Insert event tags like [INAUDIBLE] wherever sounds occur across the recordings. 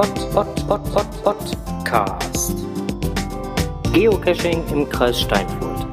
Pod, Pod, Pod, Pod, Podcast. Geocaching im Kreis Steinfurt.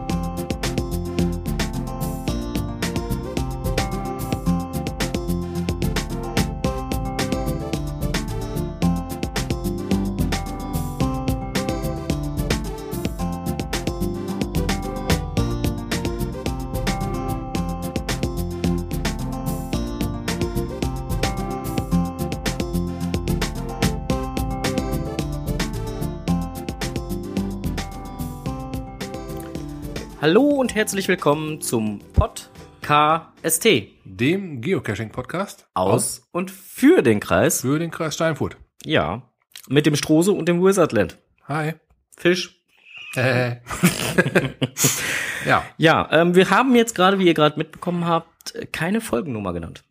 Herzlich willkommen zum Podcast, dem Geocaching-Podcast aus und für den Kreis. für den Kreis Steinfurt. Ja, mit dem Strose und dem Wizardland. Hi. Fisch. Äh. [LAUGHS] ja, Ja, ähm, wir haben jetzt gerade, wie ihr gerade mitbekommen habt, keine Folgennummer genannt.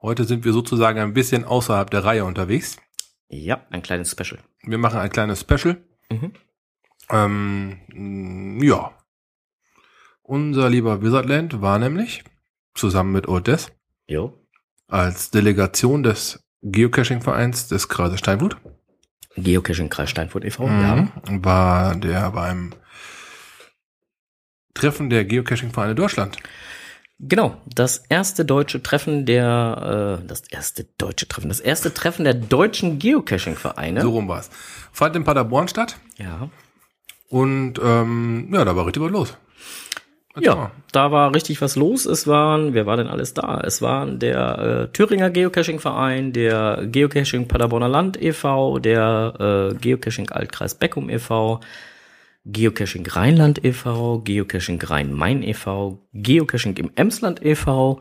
heute sind wir sozusagen ein bisschen außerhalb der Reihe unterwegs. Ja, ein kleines Special. Wir machen ein kleines Special. Mhm. Ähm, ja. Unser lieber Wizardland war nämlich zusammen mit Old Death Jo. als Delegation des Geocaching-Vereins des Kreises Steinfurt. Geocaching Kreis Steinfurt e.V. Mhm. Ja. War der beim Treffen der Geocaching-Vereine Deutschland. Genau, das erste deutsche Treffen der, äh, das erste deutsche Treffen, das erste Treffen der deutschen Geocaching-Vereine. So rum war's. Fand in Paderborn statt. Ja. Und ähm, ja, da war richtig was los. Erzähl Ja, da war richtig was los. Es waren, wer war denn alles da? Es waren der äh, Thüringer Geocaching-Verein, der Geocaching Paderborner Land e.V., der äh, Geocaching Altkreis Beckum e.V., Geocaching Rheinland e.V., Geocaching Rhein-Main e.V., Geocaching im Emsland e.V.,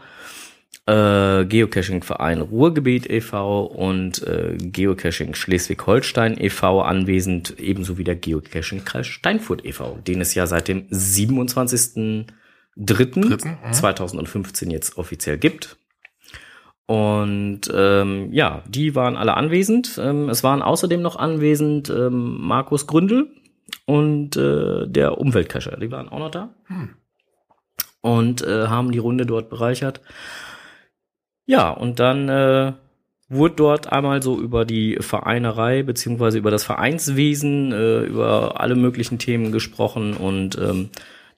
äh, Geocaching Verein Ruhrgebiet e.V. und äh, Geocaching Schleswig-Holstein e.V. anwesend, ebenso wie der Geocaching Kreis Steinfurt e.V., den es ja seit dem 27.03.2015 jetzt offiziell gibt. Und ähm, ja, die waren alle anwesend. Ähm, es waren außerdem noch anwesend ähm, Markus Gründel und äh, der Umweltcacher. Die waren auch noch da. Und äh, haben die Runde dort bereichert. Ja, und dann äh, wurde dort einmal so über die Vereinerei beziehungsweise über das Vereinswesen, äh, über alle möglichen Themen gesprochen und ähm,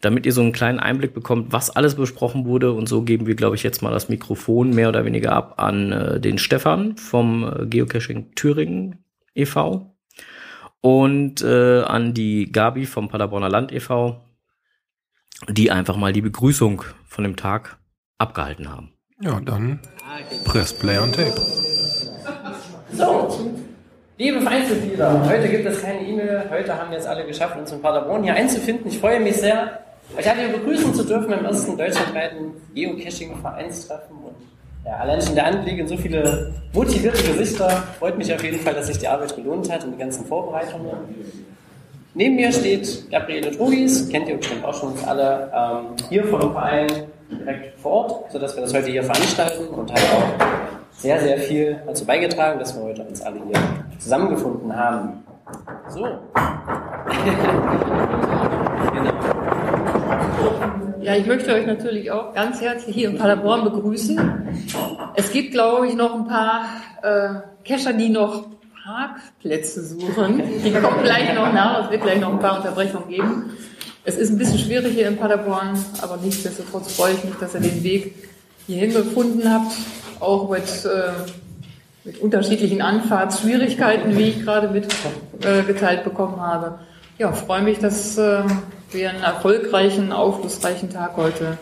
damit ihr so einen kleinen Einblick bekommt, was alles besprochen wurde und so geben wir, glaube ich, jetzt mal das Mikrofon mehr oder weniger ab an äh, den Stefan vom äh, Geocaching Thüringen e.V. und äh, an die Gabi vom Paderborner Land e.V., die einfach mal die Begrüßung von dem Tag abgehalten haben. Ja, dann Press Play on Tape. So, liebe Vereinsmitglieder, heute gibt es keine E-Mail. Heute haben wir es alle geschafft, uns in Paderborn hier einzufinden. Ich freue mich sehr, euch alle begrüßen zu dürfen im ersten deutschlandweiten Geocaching-Vereinstreffen. Und ja, allein schon der Anblick in so viele motivierte Gesichter freut mich auf jeden Fall, dass sich die Arbeit gelohnt hat und die ganzen Vorbereitungen. Neben mir steht Gabriele Drogis, kennt ihr bestimmt auch schon alle, ähm, hier vom Verein direkt vor Ort, sodass wir das heute hier veranstalten und hat auch sehr, sehr viel dazu beigetragen, dass wir heute uns alle hier zusammengefunden haben. So. [LAUGHS] genau. Ja, ich möchte euch natürlich auch ganz herzlich hier in Paderborn begrüßen. Es gibt, glaube ich, noch ein paar äh, Kescher, die noch Parkplätze suchen. Die kommen gleich noch nach. Es wird gleich noch ein paar Unterbrechungen geben. Es ist ein bisschen schwierig hier in Paderborn, aber nichtsdestotrotz freue ich mich, dass ihr den Weg hierhin gefunden habt. Auch mit, äh, mit unterschiedlichen Anfahrtsschwierigkeiten, wie ich gerade mitgeteilt äh, bekommen habe. Ja, freue mich, dass äh, wir einen erfolgreichen, aufschlussreichen Tag heute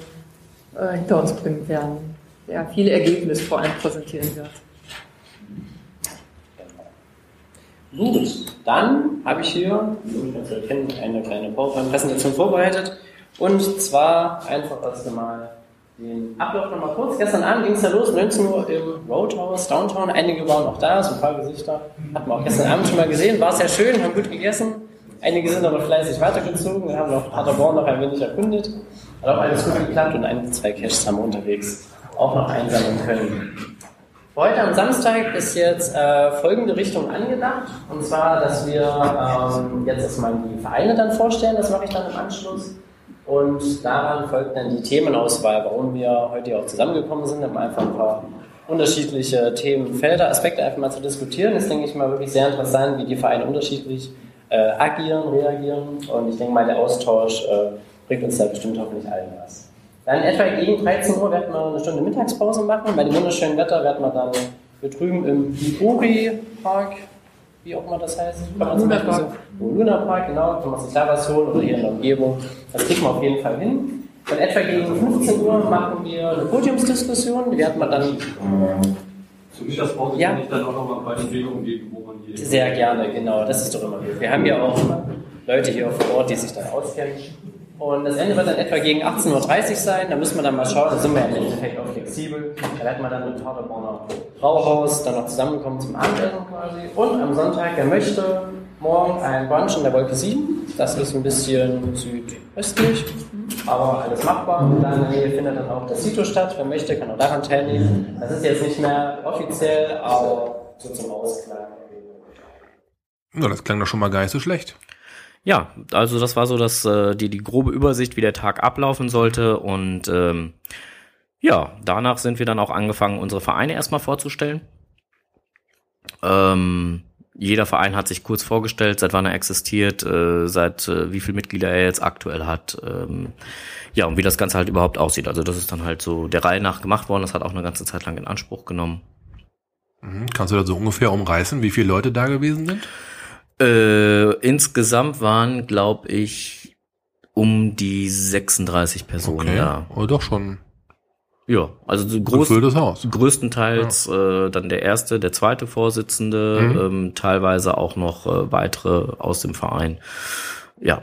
äh, hinter uns bringen werden, der viele Ergebnisse vor allem präsentieren wird. Gut, dann habe ich hier, wie es erkennt, eine kleine PowerPoint-Präsentation vorbereitet. Und zwar einfach erst einmal den Ablauf nochmal kurz. Gestern Abend ging es ja los, 19 Uhr im Roadhouse Downtown. Einige waren auch da, so ein paar Gesichter. Hat man auch gestern Abend schon mal gesehen. War sehr schön, haben gut gegessen. Einige sind aber fleißig weitergezogen. Wir haben noch Paderborn noch ein wenig erkundet. Hat auch alles gut geklappt und ein, zwei Caches haben wir unterwegs auch noch einsammeln können. Heute am Samstag ist jetzt äh, folgende Richtung angedacht. Und zwar, dass wir ähm, jetzt erstmal die Vereine dann vorstellen. Das mache ich dann im Anschluss. Und daran folgt dann die Themenauswahl, warum wir heute hier auch zusammengekommen sind, um einfach ein paar unterschiedliche Themenfelder, Aspekte einfach mal zu diskutieren. Das denke ich mal wirklich sehr interessant, wie die Vereine unterschiedlich äh, agieren, reagieren. Und ich denke mal, der Austausch äh, bringt uns da bestimmt hoffentlich allen was. Dann etwa gegen 13 Uhr werden wir eine Stunde Mittagspause machen. Bei dem wunderschönen Wetter werden wir dann hier drüben im Libori Park, wie auch immer das heißt, Luna Park. So, Luna Park, genau, kann man sich da was holen oder hier in der Umgebung. Das kriegen wir auf jeden Fall hin. Und etwa gegen 15 Uhr machen wir eine Podiumsdiskussion. Die werden wir dann Zur Mittagspause Ja. kann ich dann auch noch mal ein paar Empfehlungen geben, wo man hier Sehr gerne, genau. Das ist doch immer gut. Wir haben ja auch Leute hier vor Ort, die sich dann auskennen. Und das Ende wird dann etwa gegen 18.30 Uhr sein. Da müssen wir dann mal schauen. Da sind wir ja im Endeffekt auch flexibel. Da werden wir dann mit Paderborner Brauhaus dann noch zusammenkommen zum Abendessen quasi. Und am Sonntag, wer möchte, morgen ein Brunch in der Wolke 7. Das ist ein bisschen südöstlich, aber alles machbar. Und dann in findet dann auch das Sito statt. Wer möchte, kann auch daran teilnehmen. Das ist jetzt nicht mehr offiziell, aber so zum Ausklang. Ja, das klang doch schon mal gar nicht so schlecht. Ja, also das war so das, äh, die, die grobe Übersicht, wie der Tag ablaufen sollte. Und ähm, ja, danach sind wir dann auch angefangen, unsere Vereine erstmal vorzustellen. Ähm, jeder Verein hat sich kurz vorgestellt, seit wann er existiert, äh, seit äh, wie viele Mitglieder er jetzt aktuell hat. Ähm, ja, und wie das Ganze halt überhaupt aussieht. Also das ist dann halt so der Reihe nach gemacht worden. Das hat auch eine ganze Zeit lang in Anspruch genommen. Mhm. Kannst du da so ungefähr umreißen, wie viele Leute da gewesen sind? Äh, insgesamt waren, glaube ich, um die 36 Personen da. Oh, doch schon. Ja, also so groß, größtenteils äh, dann der erste, der zweite Vorsitzende, Mhm. ähm, teilweise auch noch äh, weitere aus dem Verein. Ja,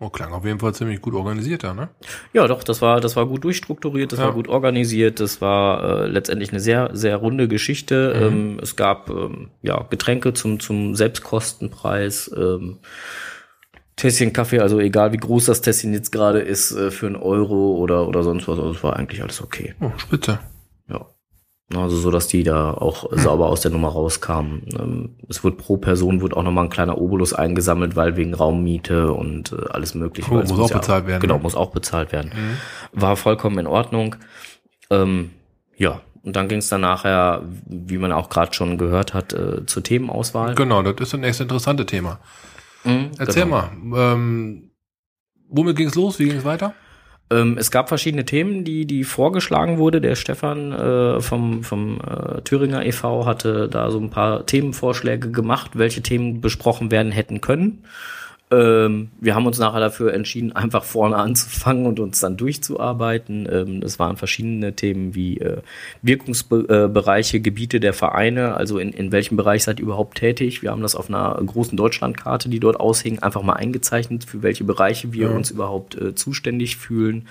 Oh, klang auf jeden Fall ziemlich gut organisiert da, ne? ja, doch, das war, das war gut durchstrukturiert, das Ja. war gut organisiert, das war äh, letztendlich eine sehr, sehr runde Geschichte. Mhm. Ähm, es gab ähm, ja Getränke zum zum Selbstkostenpreis. Ähm, Tässchen Kaffee, also egal wie groß das Tässchen jetzt gerade ist, äh, für einen Euro oder, oder sonst was, also es war eigentlich alles okay. Oh, spitze. Ja. Also so, dass die da auch sauber aus der Nummer rauskamen. Ähm, Es wird pro Person wird auch nochmal ein kleiner Obolus eingesammelt, weil wegen Raummiete und äh, alles mögliche. Oh, muss auch bezahlt werden, Genau, ne? muss auch bezahlt werden. Mhm. War vollkommen in Ordnung. Ähm, ja, und dann ging es dann nachher, wie man auch gerade schon gehört hat, äh, zur Themenauswahl. Genau, das ist das nächste interessante Thema. Mhm, Erzähl genau. mal, ähm, womit ging es los? Wie ging es weiter? Ähm, es gab verschiedene Themen, die, die vorgeschlagen wurde. Der Stefan äh, vom, vom äh, Thüringer e.V. hatte da so ein paar Themenvorschläge gemacht, welche Themen besprochen werden hätten können. Ähm, wir haben uns nachher dafür entschieden, einfach vorne anzufangen und uns dann durchzuarbeiten. Ähm, es waren verschiedene Themen wie äh, Wirkungsbereiche, Gebiete der Vereine, also in, in welchem Bereich seid ihr überhaupt tätig. Wir haben das auf einer großen Deutschlandkarte, die dort aushing, einfach mal eingezeichnet, für welche Bereiche wir Ja. uns überhaupt äh, zuständig fühlen.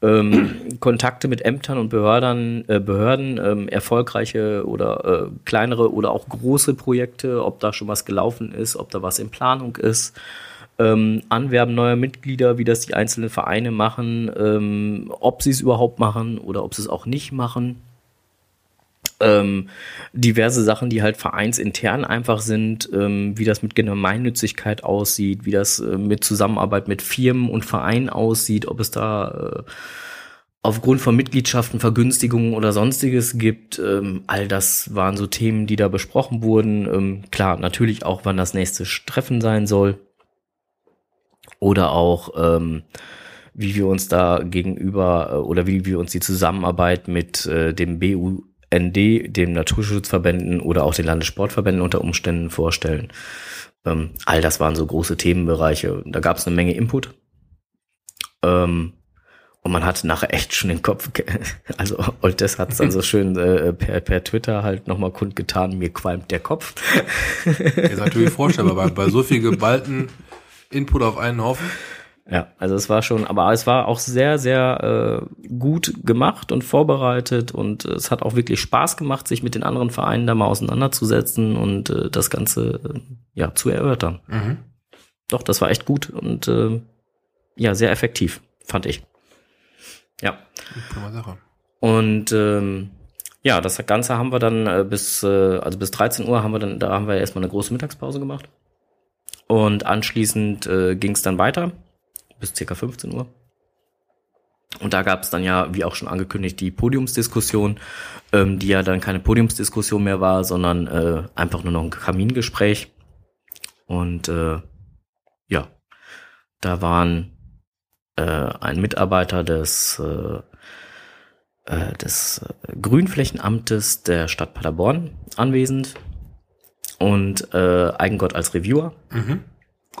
Ähm, Kontakte mit Ämtern und Behörden, äh, Behörden ähm, erfolgreiche oder äh, kleinere oder auch große Projekte, ob da schon was gelaufen ist, ob da was in Planung ist. Ähm, Anwerben neuer Mitglieder, wie das die einzelnen Vereine machen, ähm, ob sie es überhaupt machen oder ob sie es auch nicht machen. Ähm, diverse Sachen, die halt vereinsintern einfach sind, ähm, wie das mit Gemeinnützigkeit aussieht, wie das äh, mit Zusammenarbeit mit Firmen und Vereinen aussieht, ob es da äh, aufgrund von Mitgliedschaften Vergünstigungen oder sonstiges gibt. Ähm, all das waren so Themen, die da besprochen wurden. Ähm, klar, natürlich auch, wann das nächste Treffen sein soll. Oder auch, ähm, wie wir uns da gegenüber äh, oder wie wir uns die Zusammenarbeit mit äh, dem BUND, dem Naturschutzverbänden oder auch den Landessportverbänden unter Umständen vorstellen. Ähm, all das waren so große Themenbereiche. Da gab es eine Menge Input. Ähm, und man hatte nachher echt schon den Kopf, [LAUGHS] also Oltes hat es dann so [LAUGHS] schön äh, per, per Twitter halt nochmal kundgetan, mir qualmt der Kopf. Ist natürlich vorstellbar, bei, bei so viel [LAUGHS] geballten Input auf einen Haufen. Ja, also es war schon, aber es war auch sehr, sehr äh, gut gemacht und vorbereitet und äh, es hat auch wirklich Spaß gemacht, sich mit den anderen Vereinen da mal auseinanderzusetzen und äh, das Ganze äh, ja zu erörtern. Mhm. Doch, das war echt gut und äh, ja, sehr effektiv, fand ich. Ja. Prima Sache. Und ähm, ja, das Ganze haben wir dann äh, bis, äh, also bis 13 Uhr haben wir dann, da haben wir erstmal eine große Mittagspause gemacht. Und anschließend äh, ging es dann weiter bis circa 15 Uhr. Und da gab es dann ja, wie auch schon angekündigt, die Podiumsdiskussion, ähm, die ja dann keine Podiumsdiskussion mehr war, sondern äh, einfach nur noch ein Kamingespräch. Und äh, ja, da waren äh, ein Mitarbeiter des, äh, äh, des Grünflächenamtes der Stadt Paderborn anwesend und äh, Eigengott als Reviewer Mhm.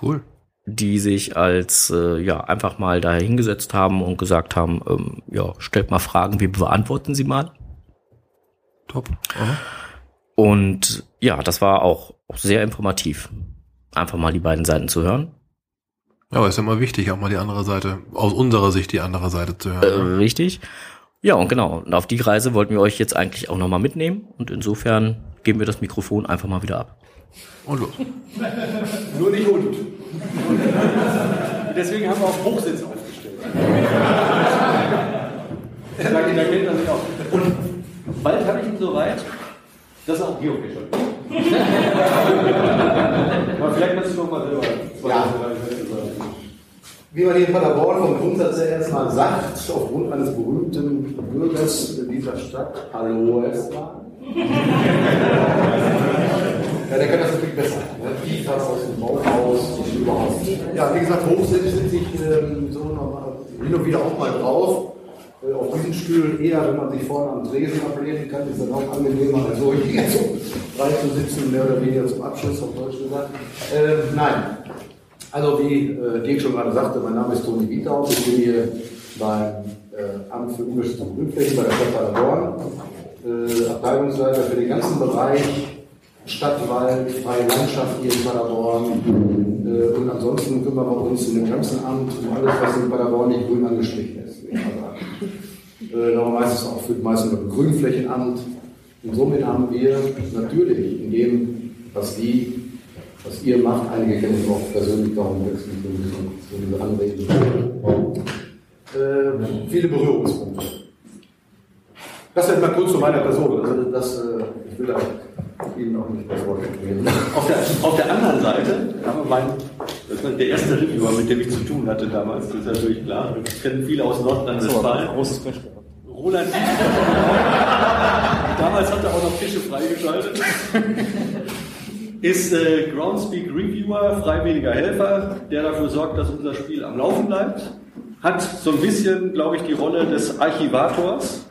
Cool. die sich als äh, ja einfach mal da hingesetzt haben und gesagt haben, ähm, ja, stellt mal Fragen, wir beantworten sie mal. Top. Aha. Und ja, das war auch, auch sehr informativ. Einfach mal die beiden Seiten zu hören. Ja, aber ist ja immer wichtig, auch mal die andere Seite, aus unserer Sicht die andere Seite zu Äh, hören. richtig. Ja, und genau. Und auf die Reise wollten wir euch jetzt eigentlich auch nochmal mitnehmen. Und insofern geben wir das Mikrofon einfach mal wieder ab. Und los. Nur nicht und. Deswegen haben wir auch Hochsitz aufgestellt. da, da kennt sich auch. Und bald habe ich ihn so weit, dass er auch Geocacher ist. Aber vielleicht kannst du noch mal selber zwei, Ja. Wie man hier in Paderborn vom Grundsatz her erstmal sagt, aufgrund eines berühmten Bürgers dieser Stadt, hallo erstmal. Ja, der kann das natürlich besser. Ne? Tiefer aus dem Bauhaus und überhaupt. Ja, wie gesagt, hochsitz sitze ich ähm, so normal, hin und wieder auch mal drauf. Äh, auf diesen Stühlen eher, wenn man sich vorne am Tresen ablehnen kann, ist dann auch angenehmer, als so hier [LAUGHS] so rein zu sitzen, mehr oder weniger zum Abschluss, auf Deutsch gesagt. Ähm, nein, also wie äh, Dirk schon gerade sagte, mein Name ist Toni Wiethaus. Ich bin hier beim äh, Amt für Umwelt und Grünflächen bei der Stadt Paderborn, äh, Abteilungsleiter für den ganzen Bereich Stadtwald, freie Landschaft hier in Paderborn. Äh, und ansonsten kümmern wir uns in dem ganzen Amt um alles, was in Paderborn nicht grün angestrichen ist. Äh, noch meistens auch für meistens ein Grünflächenamt. Und somit haben wir natürlich in dem, was die was ihr macht. Einige kennen es auch persönlich, darum wechseln so diese Anreden. Äh, viele Berührungspunkte. Das jetzt mal kurz zu meiner Person. Also das, äh, ich will da Ihnen auch nicht das Wort erklären. Auf der, auf der anderen Seite wir meinen, das war der erste Reviewer, mit dem ich zu tun hatte damals, das ist natürlich klar. Das kennen viele aus Nordrhein-Westfalen. Roland [LAUGHS] Damals hat er auch noch Fische freigeschaltet. Ist äh, Groundspeak Reviewer, freiwilliger Helfer, der dafür sorgt, dass unser Spiel am Laufen bleibt. Hat so ein bisschen, glaube ich, die Rolle des Archivators.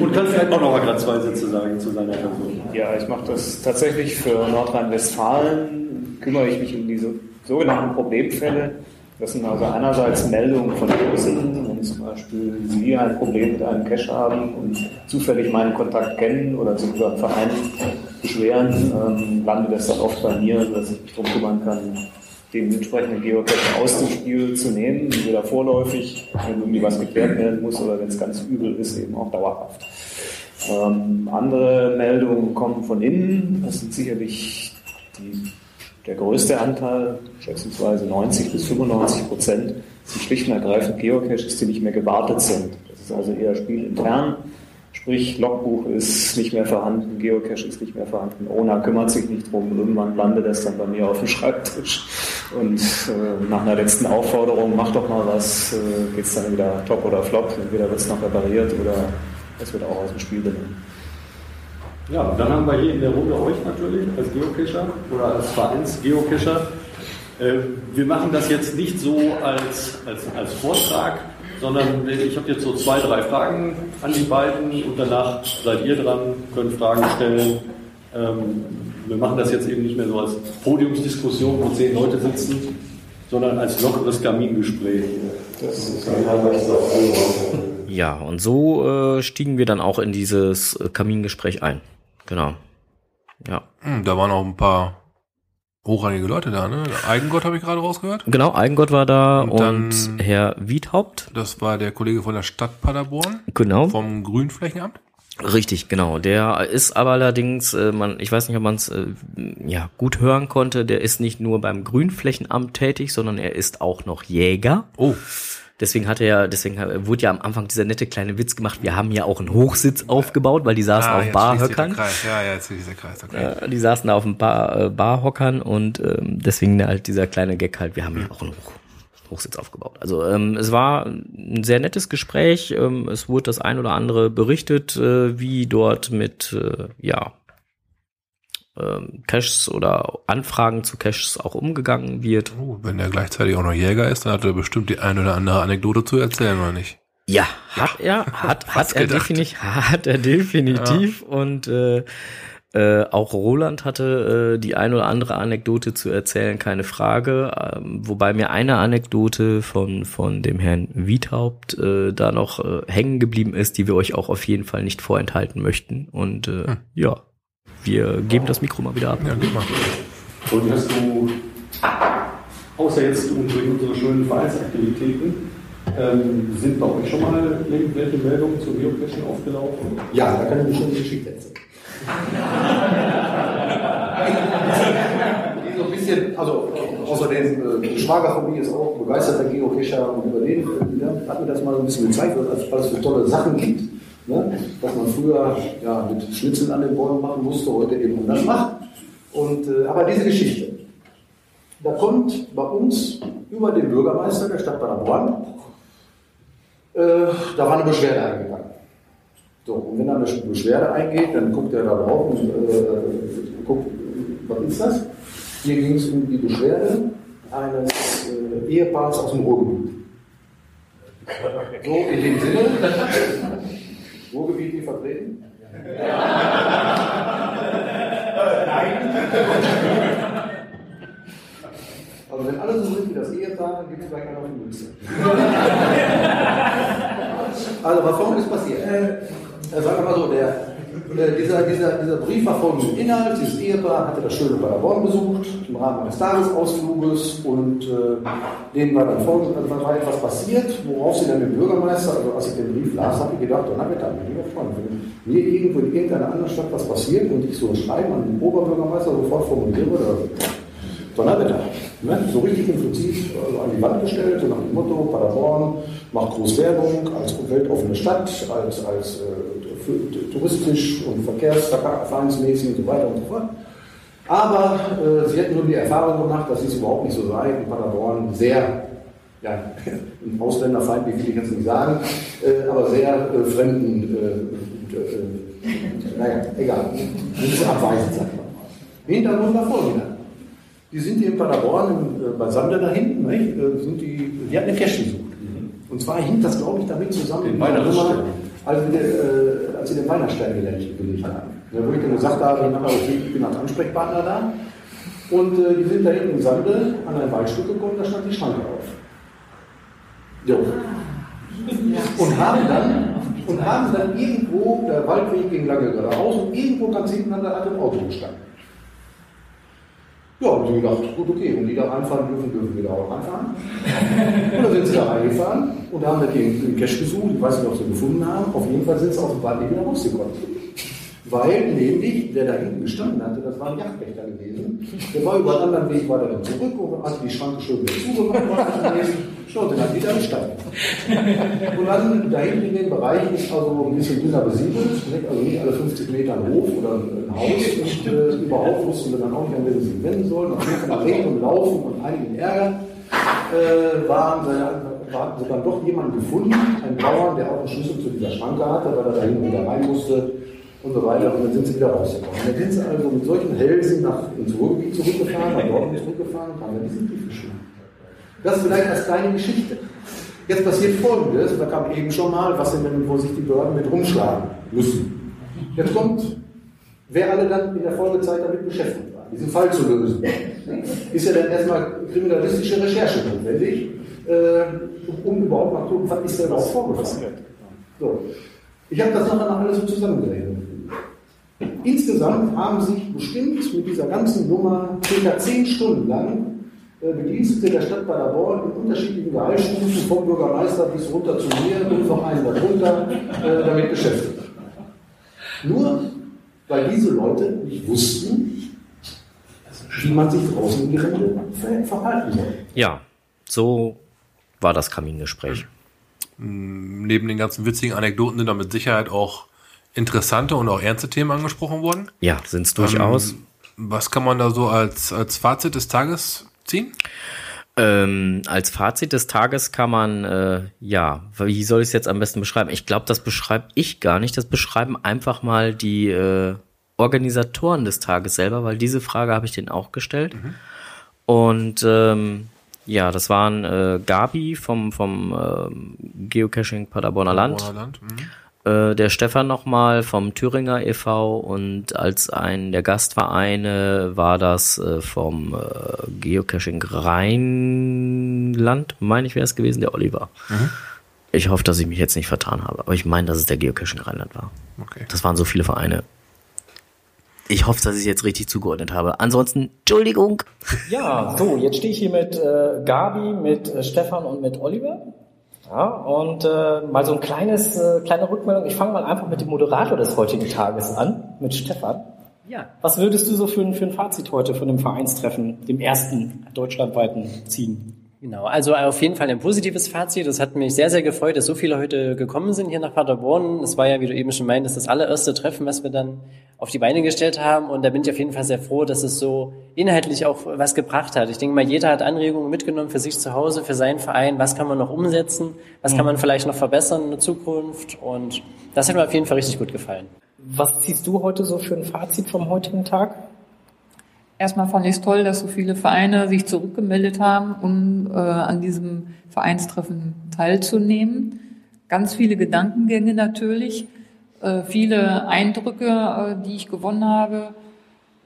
Und kann vielleicht auch noch mal gerade zwei Sätze sagen zu seiner Person. Ja, ich mache das tatsächlich für Nordrhein-Westfalen, kümmere ich mich um diese sogenannten Problemfälle. Das sind also einerseits Meldungen von außen, wenn zum Beispiel Sie ein Problem mit einem Cache haben und zufällig meinen Kontakt kennen oder sich über einen Verein beschweren, ähm, landet das dann oft bei mir, dass ich mich darum kümmern kann, den entsprechenden Geocache aus dem Spiel zu nehmen, entweder vorläufig, wenn irgendwie was geklärt werden muss oder wenn es ganz übel ist, eben auch dauerhaft. Ähm, andere Meldungen kommen von innen. Das sind sicherlich die, der größte Anteil, schätzungsweise 90 bis 95 Prozent, sind schlicht und ergreifend Geocaches, die nicht mehr gewartet sind. Das ist also eher spielintern. Sprich, Logbuch ist nicht mehr vorhanden, Geocache ist nicht mehr vorhanden, ONA kümmert sich nicht drum, irgendwann landet das dann bei mir auf dem Schreibtisch und äh, nach einer letzten Aufforderung, mach doch mal was, äh, geht es dann wieder top oder flop, entweder wird es noch repariert oder es wird auch aus dem Spiel genommen. Ja, und dann haben wir hier in der Runde euch natürlich als Geocacher oder als Vereins-Geocacher. Äh, Wir machen das jetzt nicht so als, als, als Vortrag, sondern ich habe jetzt so zwei, drei Fragen an die beiden und danach seid ihr dran, könnt Fragen stellen. Ähm, Wir machen das jetzt eben nicht mehr so als Podiumsdiskussion, wo zehn Leute sitzen, sondern als lockeres Kamingespräch. Ja, und so äh, stiegen wir dann auch in dieses äh, Kamingespräch ein. Genau. Ja. Hm, da waren auch ein paar hochrangige Leute da, ne? Eigengott habe ich gerade rausgehört. Genau, Eigengott war da Und und, dann- Herr Wiedhaupt. Das war der Kollege von der Stadt Paderborn, Genau. vom Grünflächenamt. Richtig, genau. Der ist aber allerdings, äh, man, ich weiß nicht, ob man es äh, ja gut hören konnte. Der ist nicht nur beim Grünflächenamt tätig, sondern er ist auch noch Jäger. Oh, Deswegen hat er, deswegen hat- wurde ja am Anfang dieser nette kleine Witz gemacht. Wir haben ja auch einen Hochsitz aufgebaut, weil die saßen ah, auf Barhöckern. Ja, ja, jetzt der Kreis. Okay. Äh, die saßen da auf dem Bar, äh, Barhockern und ähm, deswegen halt dieser kleine Gag halt. Wir haben ja auch einen Hoch, Hochsitz aufgebaut. Also ähm, es war ein sehr nettes Gespräch. Ähm, es wurde das ein oder andere berichtet, äh, wie dort mit äh, ja ähm, Caches oder Anfragen zu Caches auch umgegangen wird. Oh, wenn er gleichzeitig auch noch Jäger ist, dann hat er bestimmt die ein oder andere Anekdote zu erzählen, oder nicht? Ja, hat er, hat, hat er definitiv, [LAUGHS] hat er definitiv und äh, äh, auch Roland hatte äh, die ein oder andere Anekdote zu erzählen, keine Frage. Ähm, wobei mir eine Anekdote von von dem Herrn Wiethaupt äh, da noch äh, hängen geblieben ist, die wir euch auch auf jeden Fall nicht vorenthalten möchten. Und äh, ja, wir geben das Mikro mal wieder ab. Ja, gib mal. Und hast du, außer jetzt durch unsere schönen Vereinsaktivitäten, ähm, sind bei euch schon mal irgendwelche Meldungen zu Geocaching aufgelaufen? Ja, da kann ich mir schon die Geschichte erzählen. [LAUGHS] Die so ein bisschen, also außerdem, äh, Schwager von mir ist auch begeisterter Geocacher und über den äh, hat mir das mal ein bisschen gezeigt, was es für tolle Sachen gibt. Ne? Was man früher ja, mit Schnitzeln an den Bäumen machen musste, heute eben anders macht. Und, äh, aber diese Geschichte, da kommt bei uns über den Bürgermeister der Stadt Paderborn, äh, da war eine Beschwerde eingegangen. So, und wenn da eine Beschwerde eingeht, dann guckt er da drauf und äh, guckt, was ist das? Hier ging es um die Beschwerde eines äh, Ehepaars aus dem Ruhrgebiet. So, in dem Sinne, Ruhrgebiet hier vertreten? Also wenn alle so sind wie das Ehepaar, dann gibt es gleich einen auf die Mütze. Also was folgendes passiert. Äh, sagen wir mal so, der, äh, dieser, dieser, dieser Brief war folgenden Inhalt. Dieses Ehepaar hatte das schöne Paderborn besucht im Rahmen eines Tagesausfluges und äh, denen war dann folgendes, also war etwas passiert, worauf sie dann den Bürgermeister, also als ich den Brief las, habe ich gedacht, Donnerwetter, mein lieber Freund, wenn mir irgendwo in irgendeiner anderen Stadt was passiert und ich so ein Schreiben an den Oberbürgermeister sofort formuliere, oder Donnerwetter. Ne? So richtig Prinzip also an die Wand gestellt, so nach dem Motto, Paderborn macht groß Werbung als weltoffene Stadt, als, als äh, touristisch und verkehrsvereinsmäßig und so weiter und so fort. Aber äh, sie hätten nur die Erfahrung gemacht, dass es überhaupt nicht so sei. In Paderborn sehr, ja, [LAUGHS] ein ausländerfeindlich will ich jetzt nicht sagen, äh, aber sehr äh, fremden, äh, äh, naja, egal, bisschen abweisend, sagt man. Hintergrund war folgender. Die sind hier in Paderborn, im, äh, bei Sander da hinten, nicht? Äh, sind die, die hatten eine Cache gesucht. Und zwar hing das, glaube ich, damit zusammen, Den wie auch immer, Weihnachtsstern. als, wir, äh, sie den Weihnachtsstern gelegt haben. Ja, wo ich dann gesagt habe, okay, ich bin als Ansprechpartner da. Und äh, die sind da hinten im Sande an ein Waldstück gekommen, da stand die Schranke auf. Jo. Und haben dann, und haben dann irgendwo, der Waldweg ging lange geradeaus und irgendwo ganz hinten an der alten Auto gestanden. Ja, und die gedacht, gut, okay, wenn die da reinfahren dürfen, dürfen wir da auch reinfahren. Und dann sind sie da reingefahren und haben dann den, Cash gesucht, ich weiß nicht, ob sie gefunden haben. Auf jeden Fall sind sie aus dem Wald nicht wieder rausgekommen. Weil nämlich der da hinten gestanden hatte, das war ein Jagdwächter gewesen. Der war über einen anderen Weg weiter zurück und hatte die Schranke schön wieder zugemacht. Schaut, dann hat die da gestanden. Und dann da hinten in dem Bereich ist also ein bisschen dünner besiedelt, nicht? also nicht alle 50 Meter ein Hof oder ein Haus. Und äh, überhaupt wussten wir dann auch nicht, an wen sie sich wenden sollen. Fall nach Regen und Laufen und einigen Ärger äh, waren, hatten sie dann doch jemanden gefunden, einen Bauern, der auch einen Schlüssel zu dieser Schranke hatte, weil er da hinten wieder rein musste und so weiter. Und dann sind sie wieder rausgekommen. Und dann sind sie also mit solchen Hälsen nach ins Ruhrgebiet zurückgefahren, nach Dortmund zurückgefahren und haben dann diesen Brief geschrieben. Das vielleicht als kleine Geschichte. Jetzt passiert Folgendes, da kam eben schon mal, was denn, wo sich die Behörden mit rumschlagen müssen. Jetzt kommt, wer alle dann in der Folgezeit damit beschäftigt war, diesen Fall zu lösen. Ist ja dann erstmal kriminalistische Recherche notwendig, äh, um überhaupt mal zu was ist denn überhaupt vorgefallen. So. Ich habe das nachher noch alles so zusammengerechnet. Insgesamt haben sich bestimmt mit dieser ganzen Nummer circa zehn Stunden lang Bedienstete der Stadt Paderborn in unterschiedlichen Gehaltsstufen vom Bürgermeister bis runter zu mir und noch einen darunter äh, damit beschäftigt. Nur weil diese Leute nicht wussten, wie man sich draußen im Gelände ver verhalten soll. Ja, so war das Kamingespräch. Neben den ganzen witzigen Anekdoten sind da mit Sicherheit auch interessante und auch ernste Themen angesprochen worden. Ja, sind's durchaus. Ähm, was kann man da so als, als Fazit des Tages ziehen? Ähm, als Fazit des Tages kann man, äh, ja, wie soll ich es jetzt am besten beschreiben? Ich glaube, das beschreibe ich gar nicht. Das beschreiben einfach mal die äh, Organisatoren des Tages selber, weil diese Frage habe ich denen auch gestellt. Und ähm, ja, das waren äh, Gabi vom, vom ähm, Geocaching Paderborner Land, Paderborner Land. Mhm. Äh, der Stefan nochmal vom Thüringer e.V. und als ein der Gastvereine war das äh, vom äh, Geocaching Rheinland, meine ich wäre es gewesen, der Oliver. Ich hoffe, dass ich mich jetzt nicht vertan habe, aber ich meine, dass es der Geocaching Rheinland war. Okay. Das waren so viele Vereine. Ich hoffe, dass ich es jetzt richtig zugeordnet habe. Ansonsten, Entschuldigung. Ja, so, jetzt stehe ich hier mit äh, Gabi, mit äh, Stefan und mit Oliver. Ja, und äh, mal so ein kleines, äh, kleine Rückmeldung. Ich fange mal einfach mit dem Moderator des heutigen Tages an, mit Stefan. Ja. Was würdest du so für ein, für ein Fazit heute von dem Vereinstreffen, dem ersten deutschlandweiten ziehen? Genau, also auf jeden Fall ein positives Fazit. Es hat mich sehr, sehr gefreut, dass so viele heute gekommen sind hier nach Paderborn. Es war ja, wie du eben schon meintest, das allererste Treffen, was wir dann auf die Beine gestellt haben. Und da bin ich auf jeden Fall sehr froh, dass es so inhaltlich auch was gebracht hat. Ich denke mal, jeder hat Anregungen mitgenommen für sich zu Hause, für seinen Verein. Was kann man noch umsetzen? Was kann man vielleicht noch verbessern in der Zukunft? Und das hat mir auf jeden Fall richtig gut gefallen. Was ziehst du heute so für ein Fazit vom heutigen Tag? Erstmal fand ich es toll, dass so viele Vereine sich zurückgemeldet haben, um äh, an diesem Vereinstreffen teilzunehmen. Ganz viele Gedankengänge natürlich, äh, viele Eindrücke, äh, die ich gewonnen habe,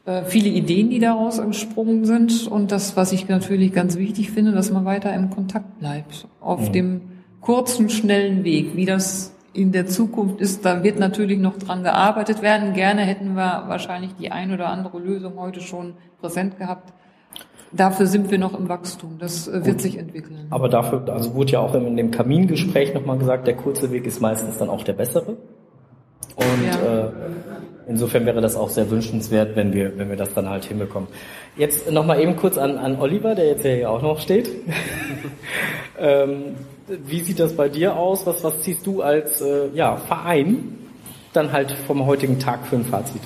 äh, viele Ideen, die daraus entsprungen sind und das, was ich natürlich ganz wichtig finde, dass man weiter im Kontakt bleibt, auf dem kurzen, schnellen Weg, wie das in der Zukunft ist, da wird natürlich noch dran gearbeitet werden. Gerne hätten wir wahrscheinlich die ein oder andere Lösung heute schon präsent gehabt. Dafür sind wir noch im Wachstum. Das äh, wird sich entwickeln. Aber dafür, also wurde ja auch in dem Kamingespräch nochmal gesagt, der kurze Weg ist meistens dann auch der bessere. Und Ja. äh, insofern wäre das auch sehr wünschenswert, wenn wir, wenn wir das dann halt hinbekommen. Jetzt nochmal eben kurz an, an Oliver, der jetzt hier auch noch steht. [LAUGHS] ähm, wie sieht das bei dir aus? Was, was ziehst du als äh, ja, Verein dann halt vom heutigen Tag für ein Fazit?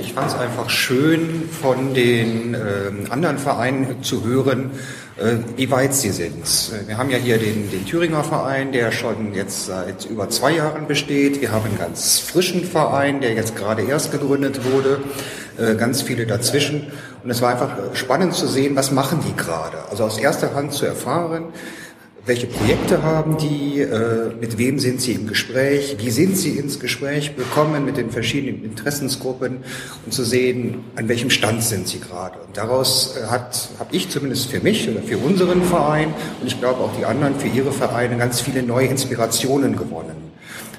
Ich fand es einfach schön, von den ähm, anderen Vereinen zu hören, äh, wie weit sie sind. Äh, Wir haben ja hier den, den Thüringer Verein, der schon jetzt seit über zwei Jahren besteht. Wir haben einen ganz frischen Verein, der jetzt gerade erst gegründet wurde. Äh, ganz viele dazwischen. Und es war einfach äh, spannend zu sehen, was machen die gerade. Also aus erster Hand zu erfahren, welche Projekte haben die? Äh, mit wem sind sie im Gespräch? Wie sind sie ins Gespräch gekommen mit den verschiedenen Interessensgruppen? Und zu sehen, an welchem Stand sind sie gerade. Und daraus äh, hat, habe ich zumindest für mich oder für unseren Verein und ich glaube auch die anderen für ihre Vereine ganz viele neue Inspirationen gewonnen.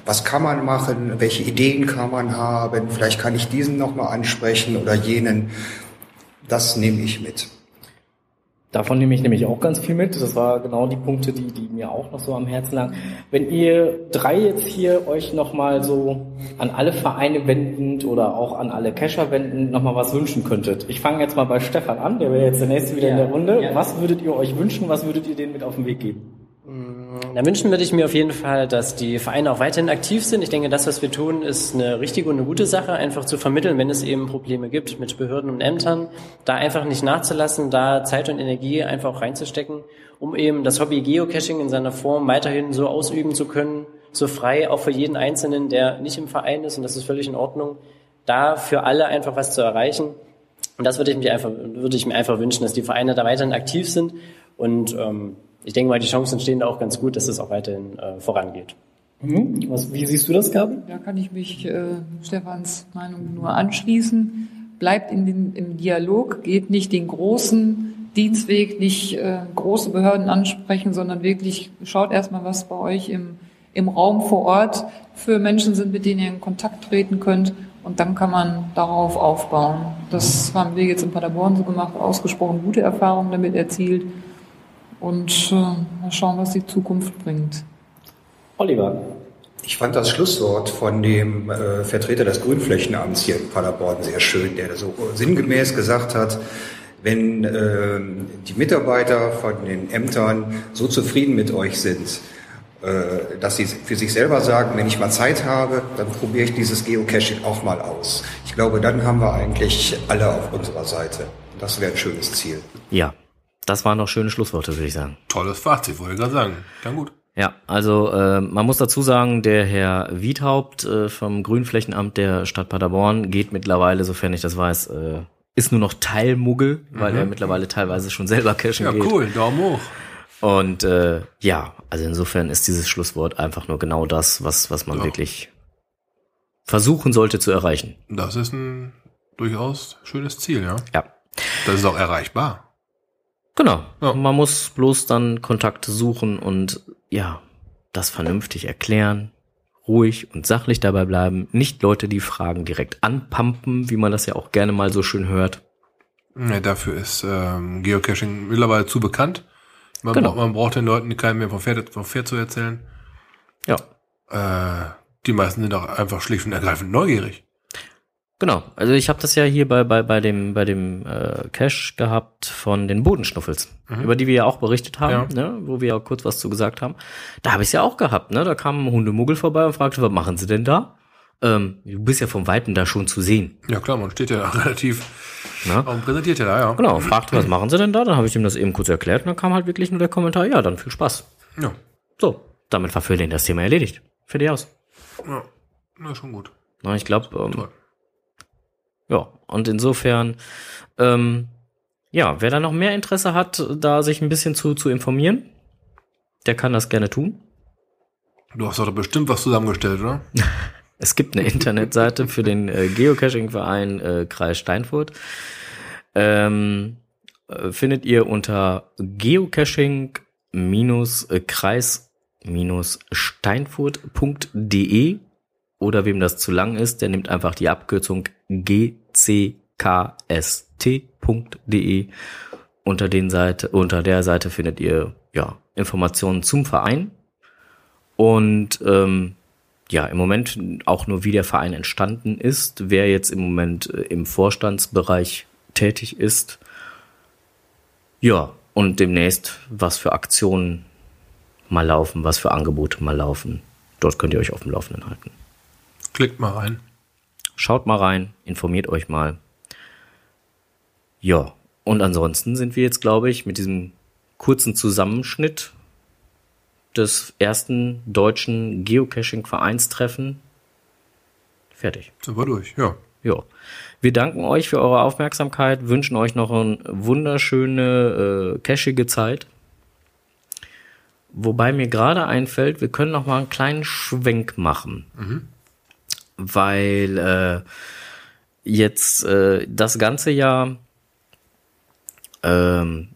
Was kann man machen? Welche Ideen kann man haben? Vielleicht kann ich diesen nochmal ansprechen oder jenen. Das nehme ich mit. Davon nehme ich nämlich auch ganz viel mit. Das war genau die Punkte, die, die mir auch noch so am Herzen lagen. Wenn ihr drei jetzt hier euch nochmal so an alle Vereine wendend oder auch an alle Cacher wendend nochmal was wünschen könntet. Ich fange jetzt mal bei Stefan an, der wäre jetzt der nächste wieder in der Runde. Was würdet ihr euch wünschen? Was würdet ihr denen mit auf den Weg geben? Da wünschen würde ich mir auf jeden Fall, dass die Vereine auch weiterhin aktiv sind. Ich denke, das, was wir tun, ist eine richtige und eine gute Sache, einfach zu vermitteln, wenn es eben Probleme gibt mit Behörden und Ämtern, da einfach nicht nachzulassen, da Zeit und Energie einfach auch reinzustecken, um eben das Hobby Geocaching in seiner Form weiterhin so ausüben zu können, so frei, auch für jeden Einzelnen, der nicht im Verein ist, und das ist völlig in Ordnung, da für alle einfach was zu erreichen. Und das würde ich, mich einfach, würde ich mir einfach wünschen, dass die Vereine da weiterhin aktiv sind und ähm, ich denke mal, die Chancen stehen da auch ganz gut, dass es auch weiterhin äh, vorangeht. Mhm. Was, wie siehst du das, Gabi? Da kann ich mich äh, Stefans Meinung nur anschließen. Bleibt in den, im Dialog, geht nicht den großen Dienstweg, nicht äh, große Behörden ansprechen, sondern wirklich schaut erstmal, was bei euch im, im Raum vor Ort für Menschen sind, mit denen ihr in Kontakt treten könnt. Und dann kann man darauf aufbauen. Das haben wir jetzt in Paderborn so gemacht, ausgesprochen gute Erfahrungen damit erzielt. Und äh, mal schauen, was die Zukunft bringt. Oliver. Ich fand das Schlusswort von dem äh, Vertreter des Grünflächenamts hier in Paderborn sehr schön, der so sinngemäß gesagt hat, wenn äh, die Mitarbeiter von den Ämtern so zufrieden mit euch sind, äh, dass sie für sich selber sagen, wenn ich mal Zeit habe, dann probiere ich dieses Geocaching auch mal aus. Ich glaube, dann haben wir eigentlich alle auf unserer Seite. Das wäre ein schönes Ziel. Ja, das waren noch schöne Schlussworte, würde ich sagen. Tolles Fazit, wollte ich gerade sagen. Dann gut. Ja, also äh, man muss dazu sagen, der Herr Wiedhaupt äh, vom Grünflächenamt der Stadt Paderborn geht mittlerweile, sofern ich das weiß, äh, ist nur noch Teilmuggel, weil Mhm. er mittlerweile teilweise schon selber cashen Ja, geht. cool. Daumen hoch. Und äh, ja, also insofern ist dieses Schlusswort einfach nur genau das, was, was man Ja. wirklich versuchen sollte zu erreichen. Das ist ein durchaus schönes Ziel, ja. Ja. Das ist auch erreichbar. Genau. Ja. Man muss bloß dann Kontakte suchen und ja, das vernünftig erklären, ruhig und sachlich dabei bleiben. Nicht Leute, die Fragen direkt anpumpen, wie man das ja auch gerne mal so schön hört. Ja, dafür ist ähm, Geocaching mittlerweile zu bekannt. Man, Genau. braucht, man braucht den Leuten keinen mehr vom Pferd, vom Pferd zu erzählen. Ja. Äh, die meisten sind auch einfach schlicht und ergreifend neugierig. Genau. Also ich habe das ja hier bei bei bei dem bei dem äh, Cache gehabt von den Bodenschnuffels, Mhm. über die wir ja auch berichtet haben, Ja. ne, wo wir ja kurz was zu gesagt haben. Da habe ich es ja auch gehabt, ne? Da kam ein Hundemuggel vorbei und fragte, was machen Sie denn da? Ähm, du bist ja vom Weiten da schon zu sehen. Ja klar, man steht ja [LAUGHS] relativ Ne? und präsentiert ja da, ja. Genau, und fragte, was machen Sie denn da? Dann habe ich ihm das eben kurz erklärt und dann kam halt wirklich nur der Kommentar, ja, dann viel Spaß. Ja, So, damit war für den das Thema erledigt. Fertig aus. ja. Na, schon gut. Na, ich glaube, ähm, Toll. Ja, und insofern, ähm, ja, wer da noch mehr Interesse hat, da sich ein bisschen zu, zu informieren, der kann das gerne tun. Du hast doch bestimmt was zusammengestellt, oder? [LAUGHS] Es gibt eine Internetseite für den äh, Geocaching-Verein äh, Kreis Steinfurt. Ähm, äh, findet ihr unter geocaching-kreis-steinfurt.de oder wem das zu lang ist, der nimmt einfach die Abkürzung gckst.de. Unter den Seite, unter der Seite findet ihr ja Informationen zum Verein und ähm, ja, im Moment auch nur, wie der Verein entstanden ist, wer jetzt im Moment äh, im Vorstandsbereich tätig ist. Ja, und demnächst, was für Aktionen mal laufen, was für Angebote mal laufen. Dort könnt ihr euch auf dem Laufenden halten. Klickt mal rein. Schaut mal rein, informiert euch mal. Ja, und ansonsten sind wir jetzt, glaube ich, mit diesem kurzen Zusammenschnitt des ersten deutschen Geocaching-Vereinstreffen fertig. Sind wir durch, ja. Ja. Wir danken euch für eure Aufmerksamkeit, wünschen euch noch eine wunderschöne, äh, cachige Zeit. Wobei mir gerade einfällt, wir können noch mal einen kleinen Schwenk machen. Weil äh, jetzt äh, das ganze Jahr ähm,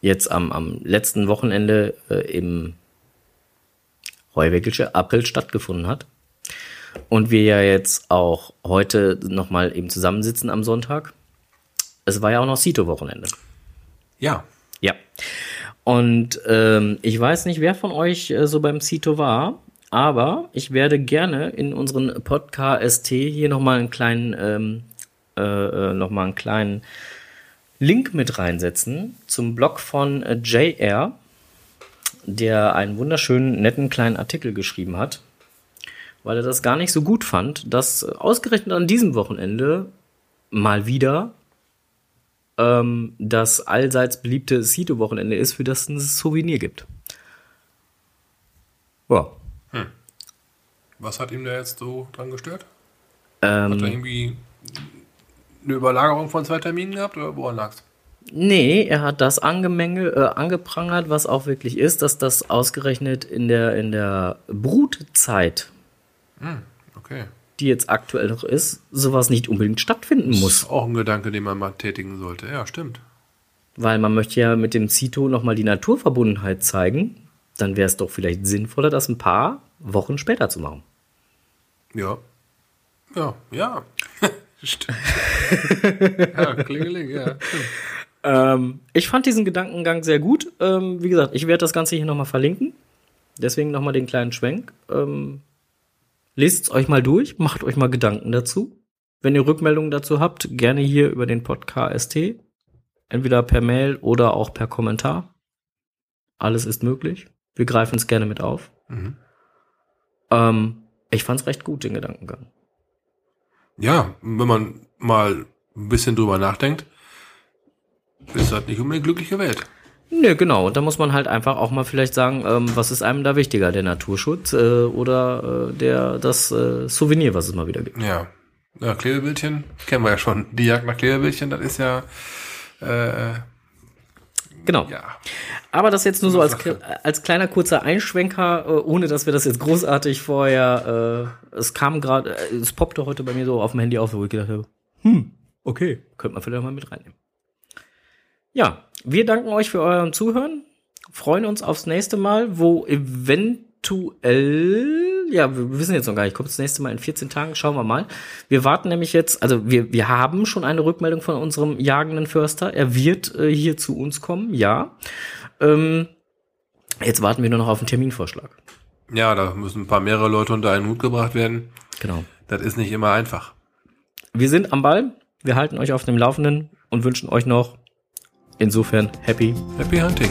jetzt am, am letzten Wochenende äh, im Heuwegelsche April stattgefunden hat. Und wir ja jetzt auch heute nochmal eben zusammensitzen am Sonntag. Es war ja auch noch Sito-Wochenende. Ja. Ja. Und ähm, ich weiß nicht, wer von euch äh, so beim Sito war, aber ich werde gerne in unseren Podcast hier nochmal einen kleinen, ähm, äh, äh, noch mal einen kleinen Link mit reinsetzen zum Blog von äh, JR, der einen wunderschönen, netten kleinen Artikel geschrieben hat, weil er das gar nicht so gut fand, dass ausgerechnet an diesem Wochenende mal wieder ähm, das allseits beliebte Sito-Wochenende ist, für das es ein Souvenir gibt. Ja. Was hat ihm da jetzt so dran gestört? Hat er Ähm, irgendwie eine Überlagerung von zwei Terminen gehabt oder woran lag's? nee, er hat das angemenge, äh, angeprangert, was auch wirklich ist, dass das ausgerechnet in der, in der Brutzeit, Okay. die jetzt aktuell noch ist, sowas nicht unbedingt stattfinden muss. Ist auch ein Gedanke, den man mal tätigen sollte. Ja, stimmt. Weil man möchte ja mit dem Zito nochmal die Naturverbundenheit zeigen. Dann wäre es doch vielleicht sinnvoller, das ein paar Wochen später zu machen. Ja. Ja, ja. [LAUGHS] stimmt. ja, klingeling, ja. Ähm, ich fand diesen Gedankengang sehr gut. Ähm, wie gesagt, ich werde das Ganze hier nochmal verlinken. Deswegen nochmal den kleinen Schwenk. Ähm, Lest es euch mal durch, macht euch mal Gedanken dazu. Wenn ihr Rückmeldungen dazu habt, gerne hier über den Podcast. Entweder per Mail oder auch per Kommentar. Alles ist möglich. Wir greifen es gerne mit auf. Mhm. Ähm, ich fand es recht gut, den Gedankengang. Ja, wenn man mal ein bisschen drüber nachdenkt, ist das nicht unbedingt glückliche Welt. Nö, genau. Und da muss man halt einfach auch mal vielleicht sagen, ähm, was ist einem da wichtiger, der Naturschutz äh, oder äh, der das äh, Souvenir, was es mal wieder gibt. Ja. ja. Klebebildchen, kennen wir ja schon. Die Jagd nach Klebebildchen, das ist ja, äh, Genau. ja. Aber das jetzt nur so als, als kleiner kurzer Einschwenker, äh, ohne dass wir das jetzt großartig vorher. Äh, es kam gerade, äh, es poppte heute bei mir so auf dem Handy auf, wo ich gedacht habe, hm, okay, könnte man vielleicht mal mit reinnehmen. Ja, wir danken euch für euren Zuhören, freuen uns aufs nächste Mal, wo eventuell, ja, wir wissen jetzt noch gar nicht, kommt das nächste Mal in 14 Tagen, schauen wir mal. Wir warten nämlich jetzt, also wir, wir haben schon eine Rückmeldung von unserem jagenden Förster, er wird äh, hier zu uns kommen, ja. Ähm, jetzt warten wir nur noch auf einen Terminvorschlag. Ja, da müssen ein paar mehrere Leute unter einen Hut gebracht werden. Genau. Das ist nicht immer einfach. Wir sind am Ball, wir halten euch auf dem Laufenden und wünschen euch noch insofern happy Happy Hunting.